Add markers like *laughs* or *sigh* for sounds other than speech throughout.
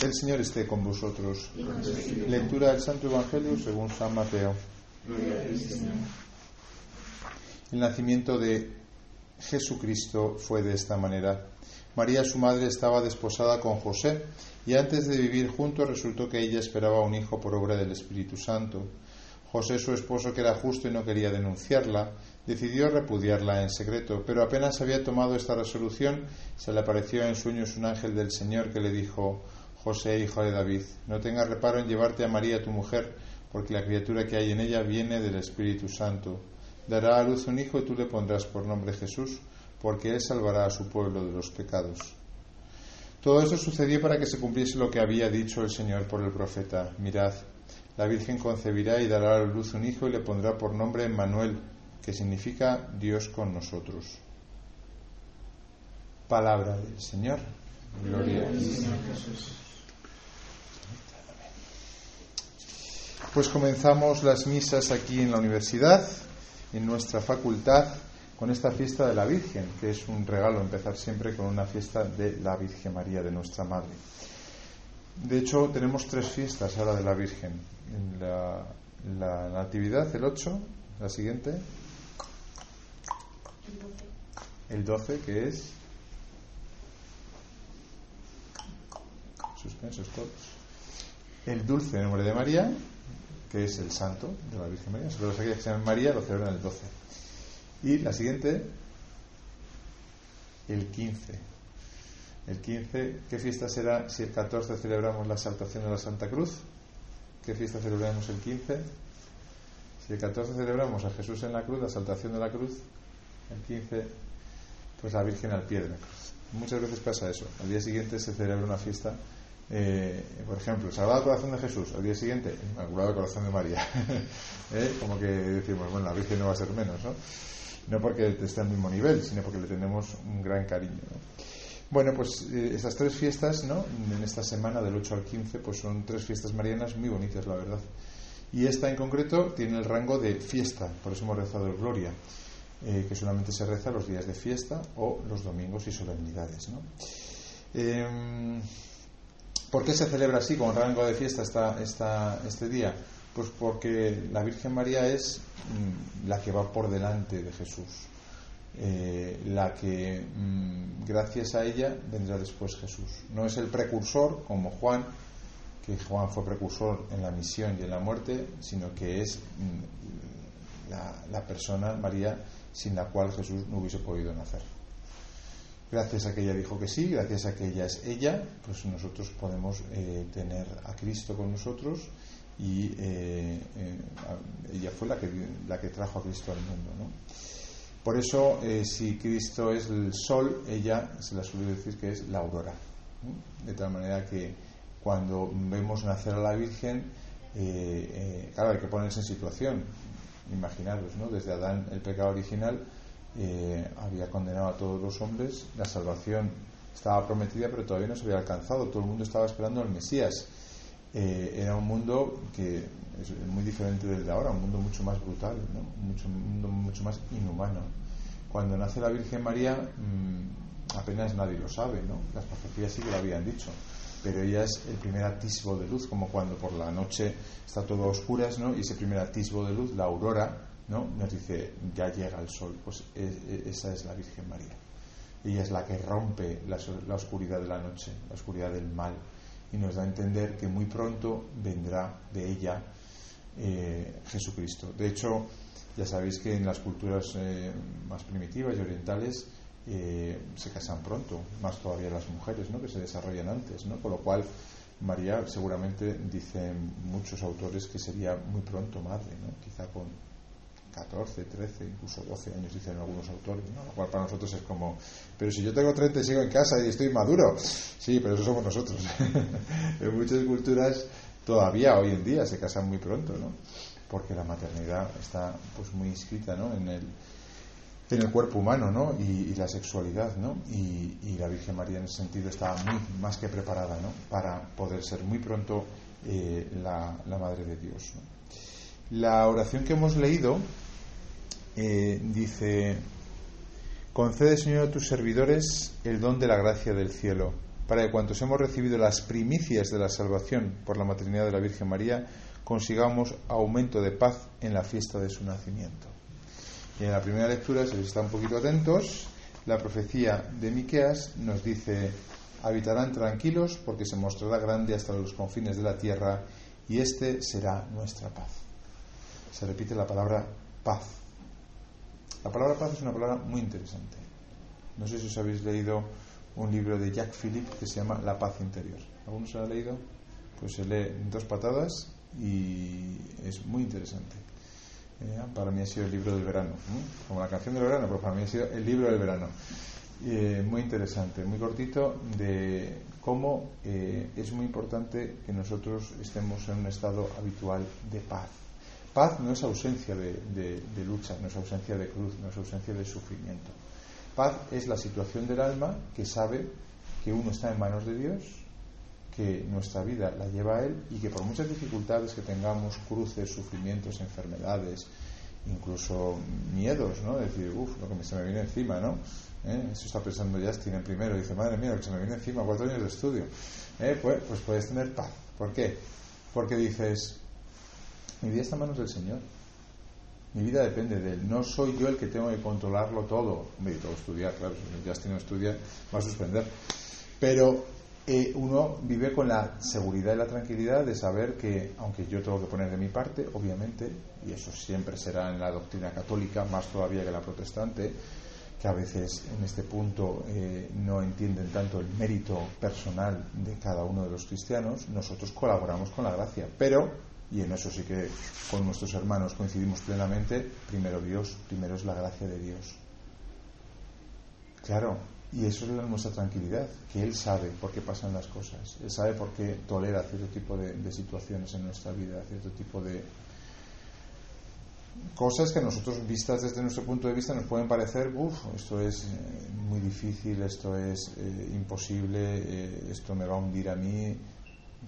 El Señor esté con vosotros. Lectura del Santo Evangelio según San Mateo. El nacimiento de Jesucristo fue de esta manera. María, su madre, estaba desposada con José y antes de vivir juntos resultó que ella esperaba un hijo por obra del Espíritu Santo. José, su esposo, que era justo y no quería denunciarla, decidió repudiarla en secreto, pero apenas había tomado esta resolución, se le apareció en sueños un ángel del Señor que le dijo José, hijo de David, no tengas reparo en llevarte a María tu mujer, porque la criatura que hay en ella viene del Espíritu Santo. Dará a luz un hijo y tú le pondrás por nombre Jesús, porque él salvará a su pueblo de los pecados. Todo esto sucedió para que se cumpliese lo que había dicho el Señor por el profeta. Mirad, la Virgen concebirá y dará a luz un hijo y le pondrá por nombre Manuel, que significa Dios con nosotros. Palabra del Señor. Gloria Señor Jesús. Pues comenzamos las misas aquí en la universidad, en nuestra facultad, con esta fiesta de la Virgen, que es un regalo empezar siempre con una fiesta de la Virgen María, de nuestra Madre. De hecho, tenemos tres fiestas ahora de la Virgen. La, la Natividad, el 8, la siguiente. El 12, que es. Suspensos todos. El dulce nombre de María, que es el santo de la Virgen María. Solo los que se llaman María lo celebran el 12. Y la siguiente, el 15. El 15, ¿qué fiesta será si el 14 celebramos la exaltación de la Santa Cruz? ¿Qué fiesta celebramos el 15? Si el 14 celebramos a Jesús en la cruz, la exaltación de la cruz, el 15, pues la Virgen al pie de la cruz. Muchas veces pasa eso. Al día siguiente se celebra una fiesta eh, por ejemplo, Sagrado Corazón de Jesús, al día siguiente, Inmaculado Corazón de María. *laughs* ¿Eh? Como que decimos, bueno, la Virgen no va a ser menos, ¿no? No porque esté al mismo nivel, sino porque le tenemos un gran cariño. Bueno, pues eh, estas tres fiestas, ¿no? En esta semana del 8 al 15, pues son tres fiestas marianas muy bonitas, la verdad. Y esta en concreto tiene el rango de fiesta, por eso hemos rezado el Gloria, que solamente se reza los días de fiesta o los domingos y solemnidades, ¿no? ¿Por qué se celebra así, con rango de fiesta esta, esta, este día? Pues porque la Virgen María es mm, la que va por delante de Jesús, eh, la que mm, gracias a ella vendrá después Jesús. No es el precursor como Juan, que Juan fue precursor en la misión y en la muerte, sino que es mm, la persona, María, sin la cual Jesús no hubiese podido nacer gracias a que ella dijo que sí, gracias a que ella es ella, pues nosotros podemos eh, tener a Cristo con nosotros y eh, eh, ella fue la que, la que trajo a Cristo al mundo. ¿no? Por eso, si Cristo es el sol, ella se la suele decir que es la aurora. De tal manera que cuando vemos nacer a la Virgen, claro, hay que ponerse en situación. Imaginaros, ¿no? Desde Adán, el pecado original, eh, había condenado a todos los hombres, la salvación estaba prometida pero todavía no se había alcanzado, todo el mundo estaba esperando al Mesías. Eh, era un mundo que es muy diferente del de ahora, un mundo mucho más brutal, mucho, un mundo mucho más inhumano. Cuando nace la Virgen María mm, apenas nadie lo sabe, ¿no? las profecías sí que lo habían dicho, pero ella es el primer atisbo de luz, como cuando por la noche está todo a oscuras, ¿no? y ese primer atisbo de luz, la aurora, ¿no? nos dice, ya llega el sol, pues esa es la Virgen María. Ella es la que rompe la, oscuridad de la noche, la oscuridad del mal, y nos da a entender que muy pronto vendrá de ella eh, Jesucristo. De hecho, ya sabéis que en las culturas eh, más primitivas y orientales eh, se casan pronto, más todavía las mujeres, ¿no? que se desarrollan antes, ¿no? con lo cual María seguramente dicen muchos autores que sería muy pronto madre, ¿no? quizá con 14, 13, incluso 12 años, dicen algunos autores, ¿no? lo cual para nosotros es como, pero si yo tengo 30 y sigo en casa y estoy maduro, sí, pero eso somos nosotros. *laughs* en muchas culturas todavía hoy en día se casan muy pronto, ¿no? porque la maternidad está pues muy inscrita ¿no? en, el, en el cuerpo humano ¿no? y, la sexualidad ¿no? Y, la Virgen María en ese sentido estaba muy más que preparada ¿no? para poder ser muy pronto eh, la, la, Madre de Dios. La oración que hemos leído eh, dice, concede Señor a tus servidores el don de la gracia del cielo. para que cuantos hemos recibido las primicias de la salvación por la maternidad de la Virgen María, consigamos aumento de paz en la fiesta de su nacimiento. Y en la primera lectura, si están un poquito atentos, la profecía de Miqueas nos dice: habitarán tranquilos porque se mostrará grande hasta los confines de la tierra y este será nuestra paz. Se repite la palabra paz. La palabra paz es una palabra muy interesante. No sé si os habéis leído un libro de Jack Philip que se llama La paz interior. ¿Alguno se lo ha leído? Pues se lee en dos patadas y es muy interesante. Eh, para mí ha sido el libro del verano, como la canción del verano, pero para mí ha sido el libro del verano. Eh, muy interesante, muy cortito, de cómo eh, es muy importante que nosotros estemos en un estado habitual de paz. Paz no es ausencia de, de lucha, no es ausencia de cruz, no es ausencia de sufrimiento. Paz es la situación del alma que sabe que uno está en manos de Dios, que nuestra vida la lleva a Él y que por muchas dificultades que tengamos, cruces, sufrimientos, enfermedades, incluso miedos, ¿no? decir, uff, lo que se me viene encima, ¿no? ¿Eh? Eso está pensando Justin en primero, dice, madre mía, lo que se me viene encima, cuatro años de estudio. ¿Eh? Pues, pues puedes tener paz. ¿Por qué? Porque dices, mi vida está en manos del Señor. Mi vida depende de él. No soy yo el que tengo que controlarlo todo. Me todo estudiar, claro. Si Justin no estudia, va a suspender. Pero eh, uno vive con la seguridad y la tranquilidad de saber que, aunque yo tengo que poner de mi parte, obviamente, y eso siempre será en la doctrina católica, más todavía que la protestante, que a veces en este punto eh, no entienden tanto el mérito personal de cada uno de los cristianos, nosotros colaboramos con la gracia. Pero y en eso sí que con nuestros hermanos coincidimos plenamente, primero Dios, primero es la gracia de Dios. Claro, y eso es nuestra tranquilidad, que Él sabe por qué pasan las cosas, Él sabe por qué tolera cierto tipo de, situaciones en nuestra vida, cierto tipo de cosas que nosotros vistas desde nuestro punto de vista nos pueden parecer, uff, esto es eh, muy difícil, esto es eh, imposible, eh, esto me va a hundir a mí,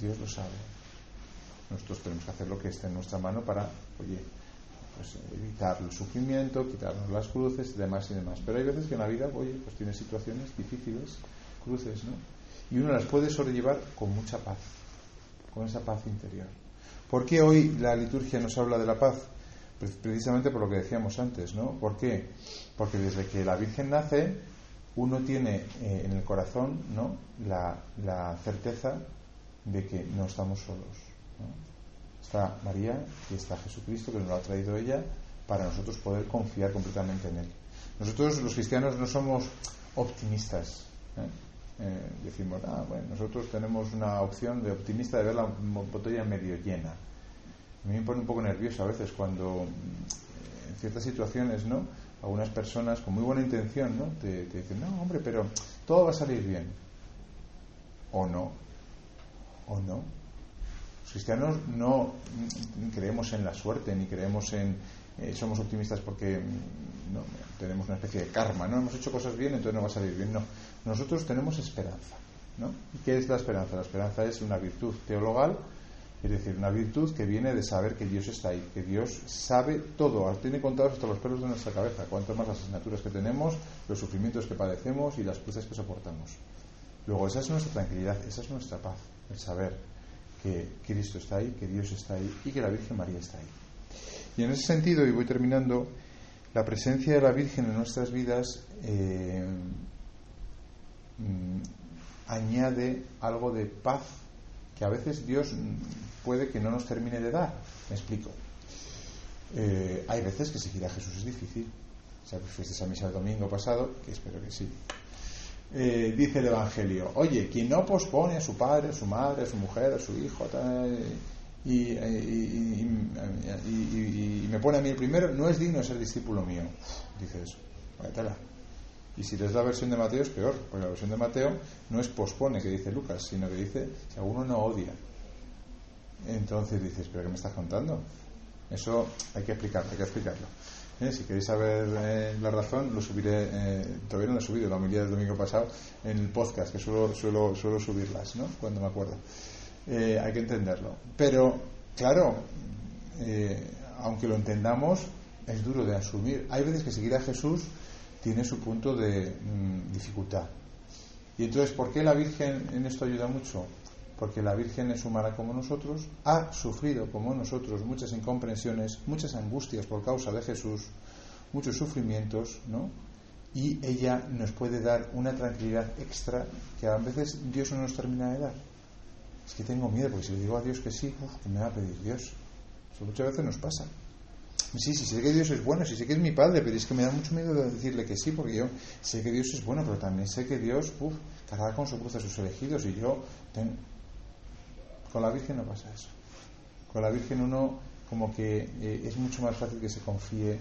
Dios lo sabe. Nosotros tenemos que hacer lo que esté en nuestra mano para, oye, pues evitar el sufrimiento, quitarnos las cruces demás y demás. Pero hay veces que en la vida, oye, pues tiene situaciones difíciles, cruces, ¿no? Y uno las puede sobrellevar con mucha paz, con esa paz interior. ¿Por qué hoy la liturgia nos habla de la paz? Pues precisamente por lo que decíamos antes, ¿no? ¿Por qué? Porque desde que la Virgen nace, uno tiene eh, en el corazón, ¿no? La certeza de que no estamos solos Está María y está Jesucristo que nos lo ha traído ella para nosotros poder confiar completamente en Él. Nosotros los cristianos no somos optimistas. ¿eh? Eh, decimos, ah, bueno, nosotros tenemos una opción de optimista de ver la botella medio llena. A mí me pone un poco nervioso a veces cuando mm, en ciertas situaciones, ¿no? Algunas personas con muy buena intención, ¿no? Te, te dicen, no, hombre, pero todo va a salir bien. O no. O no cristianos no creemos en la suerte, ni creemos en. Eh, somos optimistas porque mm, no, tenemos una especie de karma, ¿no? Hemos hecho cosas bien, entonces no va a salir bien. No. Nosotros tenemos esperanza, ¿no? ¿Y qué es la esperanza? La esperanza es una virtud teologal, es decir, una virtud que viene de saber que Dios está ahí, que Dios sabe todo, tiene contados hasta los pelos de nuestra cabeza, cuanto más las asignaturas que tenemos, los sufrimientos que padecemos y las cruces que soportamos. Luego, esa es nuestra tranquilidad, esa es nuestra paz, el saber que Cristo está ahí, que Dios está ahí y que la Virgen María está ahí. Y en ese sentido, y voy terminando, la presencia de la Virgen en nuestras vidas eh, mm, añade algo de paz que a veces Dios puede que no nos termine de dar. Me explico. Eh, hay veces que seguir a Jesús es difícil. O sea, fuiste a misa el domingo pasado, que espero que sí. Eh, dice el Evangelio, oye, quien no pospone a su padre, a su madre, a su mujer, a su hijo, y, me pone a mí el primero, no es digno de ser discípulo mío. Dice eso. Y si da la versión de Mateo es peor, porque la versión de Mateo no es pospone, que dice Lucas, sino que dice si alguno no odia. Entonces dices, ¿pero qué me estás contando? Eso hay que explicarlo, hay que explicarlo. Eh, si queréis saber eh, la razón, lo subiré, eh, todavía no lo he subido, la homilía del domingo pasado, en el podcast, que suelo, suelo, suelo subirlas, ¿no? Cuando me acuerdo. hay que entenderlo. Pero, claro, aunque lo entendamos, es duro de asumir. Hay veces que seguir a Jesús tiene su punto de mm, dificultad. Y entonces, ¿por qué la Virgen en esto ayuda mucho? Porque la Virgen es humana como nosotros, ha sufrido como nosotros muchas incomprensiones, muchas angustias por causa de Jesús, muchos sufrimientos, ¿no? Y ella nos puede dar una tranquilidad extra que a veces Dios no nos termina de dar. Es que tengo miedo, porque si le digo a Dios que sí, uf, que me va a pedir Dios. Eso muchas veces nos pasa. Sí, sí, sé que Dios es bueno, sí sé que es mi padre, pero es que me da mucho miedo de decirle que sí, porque yo sé que Dios es bueno, pero también sé que Dios, uff, cargará con su cruz a sus elegidos y yo... Con la Virgen no pasa eso. Con la Virgen uno como que eh, es mucho más fácil que se confíe,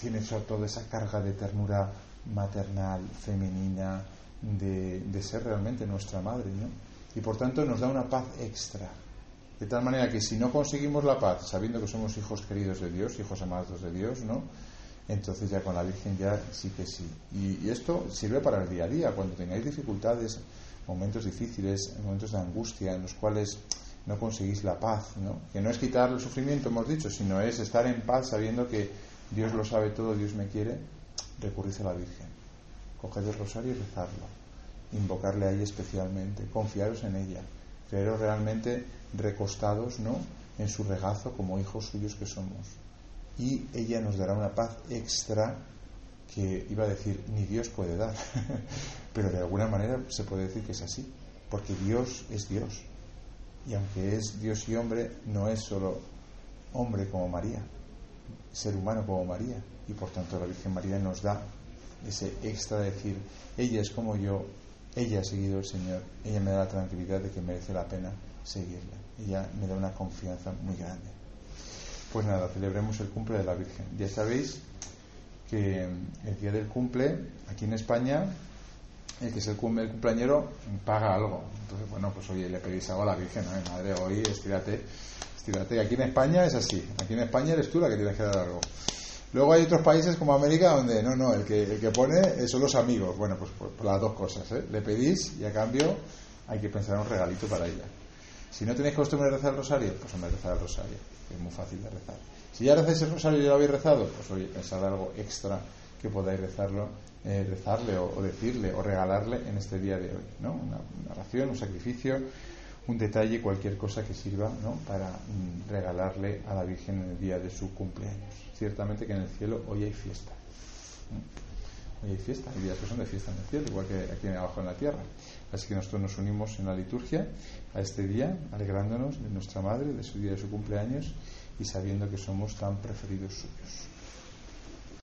tiene sobre todo esa carga de ternura maternal, femenina, de, de ser realmente nuestra madre, ¿no? Y por tanto nos da una paz extra de tal manera que si no conseguimos la paz, sabiendo que somos hijos queridos de Dios, hijos amados de Dios, ¿no? Entonces ya con la Virgen ya sí que sí. Y, esto sirve para el día a día, cuando tengáis dificultades, momentos difíciles, momentos de angustia en los cuales no conseguís la paz, ¿no? Que no es quitar el sufrimiento, hemos dicho, sino es estar en paz sabiendo que Dios lo sabe todo, Dios me quiere, recurrid a la Virgen. Coged el rosario y rezarlo. Invocarle a ella especialmente, confiaros en ella pero realmente recostados ¿no? en su regazo como hijos suyos que somos. Y ella nos dará una paz extra que iba a decir ni Dios puede dar, *laughs* pero de alguna manera se puede decir que es así, porque Dios es Dios. Y aunque es Dios y hombre, no es solo hombre como María, ser humano como María. Y por tanto la Virgen María nos da ese extra de decir, ella es como yo, ella ha seguido al Señor, ella me da la tranquilidad de que merece la pena seguirla. Ella me da una confianza muy grande. Pues nada, celebremos el cumple de la Virgen. Ya sabéis que el día del cumple, aquí en España, el que es el, cumple, el cumpleañero paga algo. Entonces, bueno, pues oye, le pedís algo a la Virgen, ¿no? Madre, hoy estírate, estírate. Aquí en España es así. Aquí en España eres tú la que tienes que dar algo. Luego hay otros países como América donde no, no, el que, el que pone son los amigos. Bueno, pues por, las dos cosas. ¿eh? Le pedís y a cambio hay que pensar un regalito para ella. Si no tenéis costumbre de rezar el rosario, pues hombre, rezar el rosario, es muy fácil de rezar. Si ya rezáis el rosario y ya lo habéis rezado, pues oye, pensad algo extra que podáis rezarlo, eh, rezarle o, decirle o regalarle en este día de hoy, ¿no? Una, una oración, un sacrificio, un detalle, cualquier cosa que sirva ¿no? para mm, regalarle a la Virgen en el día de su cumpleaños. Ciertamente que en el cielo hoy hay fiesta. Hoy hay fiesta, hay días que son de fiesta en el cielo, igual que aquí abajo en la tierra. Así que nosotros nos unimos en la liturgia a este día, alegrándonos de nuestra madre, de su día de su cumpleaños y sabiendo que somos tan preferidos suyos.